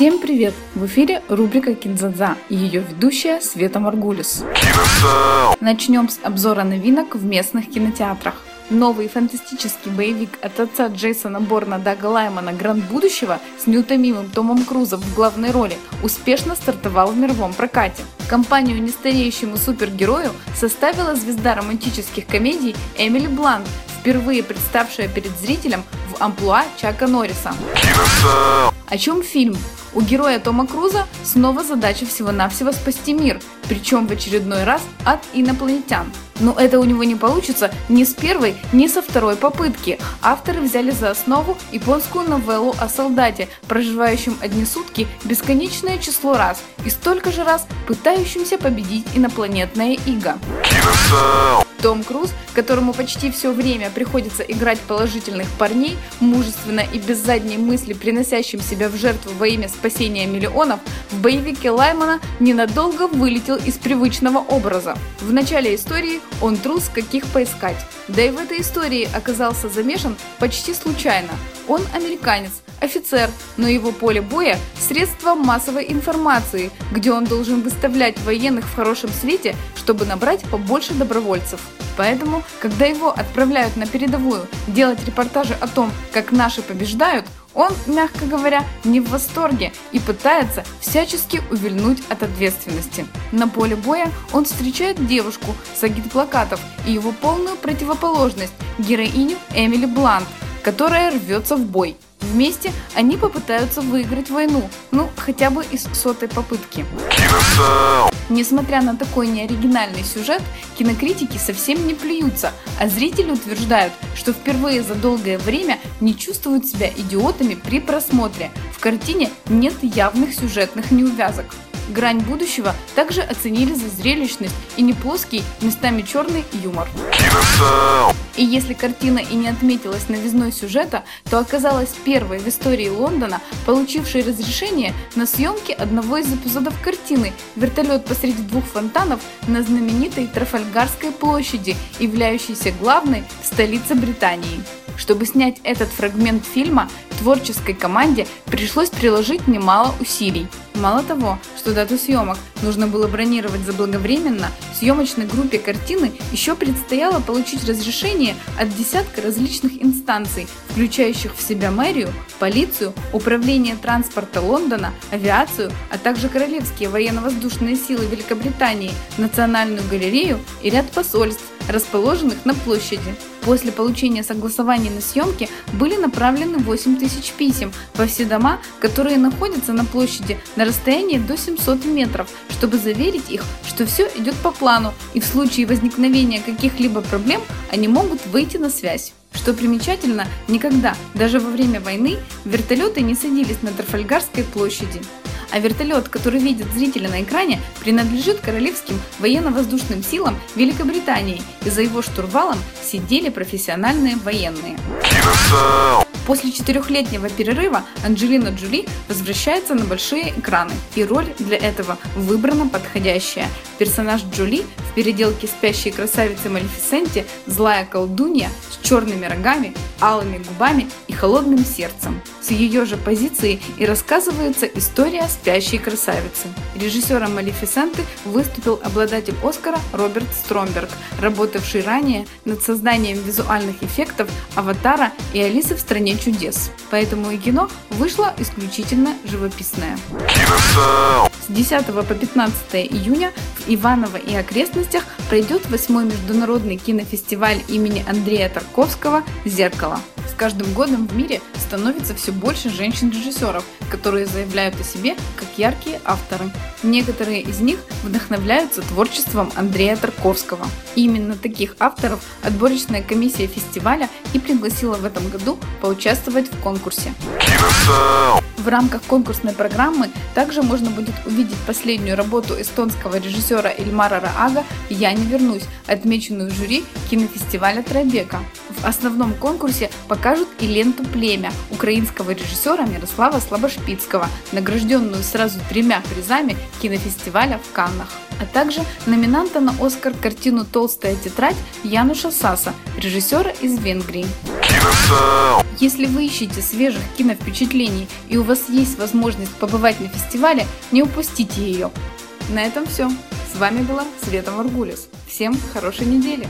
Всем привет! В эфире рубрика Кинзадза и ее ведущая Света Маргулис. Начнем с обзора новинок в местных кинотеатрах. Новый фантастический боевик от отца Джейсона Борна Дага Лаймана «Гранд будущего» с неутомимым Томом Крузом в главной роли успешно стартовал в мировом прокате. Компанию нестареющему супергерою составила звезда романтических комедий Эмили Блант, впервые представшая перед зрителем в амплуа Чака Норриса. О чем фильм? У героя Тома Круза снова задача всего-навсего спасти мир, причем в очередной раз от инопланетян. Но это у него не получится ни с первой, ни со второй попытки. Авторы взяли за основу японскую новеллу о солдате, проживающем одни сутки бесконечное число раз и столько же раз пытающимся победить инопланетное иго. Том Круз, которому почти все время приходится играть положительных парней, мужественно и без задней мысли приносящим себя в жертву во имя спасения миллионов, в боевике Лаймана ненадолго вылетел из привычного образа. В начале истории он трус, каких поискать. Да и в этой истории оказался замешан почти случайно. Он американец, офицер, но его поле боя – средство массовой информации, где он должен выставлять военных в хорошем свете, чтобы набрать побольше добровольцев. Поэтому, когда его отправляют на передовую делать репортажи о том, как наши побеждают, он, мягко говоря, не в восторге и пытается всячески увильнуть от ответственности. На поле боя он встречает девушку с агитплакатов и его полную противоположность, героиню Эмили Блант, которая рвется в бой. Вместе они попытаются выиграть войну, ну, хотя бы из сотой попытки. Несмотря на такой неоригинальный сюжет, кинокритики совсем не плюются, а зрители утверждают, что впервые за долгое время не чувствуют себя идиотами при просмотре. В картине нет явных сюжетных неувязок. Грань будущего также оценили за зрелищность и не плоский, местами черный юмор. И если картина и не отметилась новизной сюжета, то оказалась первой в истории Лондона, получившей разрешение на съемки одного из эпизодов картины «Вертолет посреди двух фонтанов» на знаменитой Трафальгарской площади, являющейся главной в столице Британии. Чтобы снять этот фрагмент фильма, творческой команде пришлось приложить немало усилий. Мало того, что дату съемок нужно было бронировать заблаговременно, съемочной группе картины еще предстояло получить разрешение от десятка различных инстанций, включающих в себя мэрию, полицию, управление транспорта Лондона, авиацию, а также Королевские военно-воздушные силы Великобритании, Национальную галерею и ряд посольств, расположенных на площади. После получения согласований на съемки были направлены 8 тысяч писем во все дома, которые находятся на площади на расстоянии до 700 метров, чтобы заверить их, что все идет по плану и в случае возникновения каких-либо проблем они могут выйти на связь. Что примечательно, никогда, даже во время войны, вертолеты не садились на Трафальгарской площади а вертолет, который видит зрители на экране, принадлежит Королевским военно-воздушным силам Великобритании, и за его штурвалом сидели профессиональные военные. После четырехлетнего перерыва Анджелина Джоли возвращается на большие экраны, и роль для этого выбрана подходящая. Персонаж Джоли в переделке спящей красавицы Малефисенте злая колдунья с черными рогами, алыми губами и холодным сердцем. С ее же позиции и рассказывается история спящей красавицы. Режиссером Малефисенты выступил обладатель Оскара Роберт Стромберг, работавший ранее над созданием визуальных эффектов «Аватара» и «Алисы в стране чудес». Поэтому и кино вышло исключительно живописное. С 10 по 15 июня в Иваново и окрестностях пройдет 8 международный кинофестиваль имени Андрея Тарковского «Зеркало» каждым годом в мире становится все больше женщин-режиссеров, которые заявляют о себе как яркие авторы. Некоторые из них вдохновляются творчеством Андрея Тарковского. Именно таких авторов отборочная комиссия фестиваля и пригласила в этом году поучаствовать в конкурсе. В рамках конкурсной программы также можно будет увидеть последнюю работу эстонского режиссера Эльмара Раага «Я не вернусь», отмеченную жюри кинофестиваля Трайбека. В основном конкурсе покажут и ленту «Племя» украинского режиссера Мирослава Слабошпицкого, награжденную сразу тремя призами кинофестиваля в Каннах а также номинанта на Оскар картину «Толстая тетрадь» Януша Саса, режиссера из Венгрии. Если вы ищете свежих киновпечатлений и у вас есть возможность побывать на фестивале, не упустите ее. На этом все. С вами была Света Маргулис. Всем хорошей недели!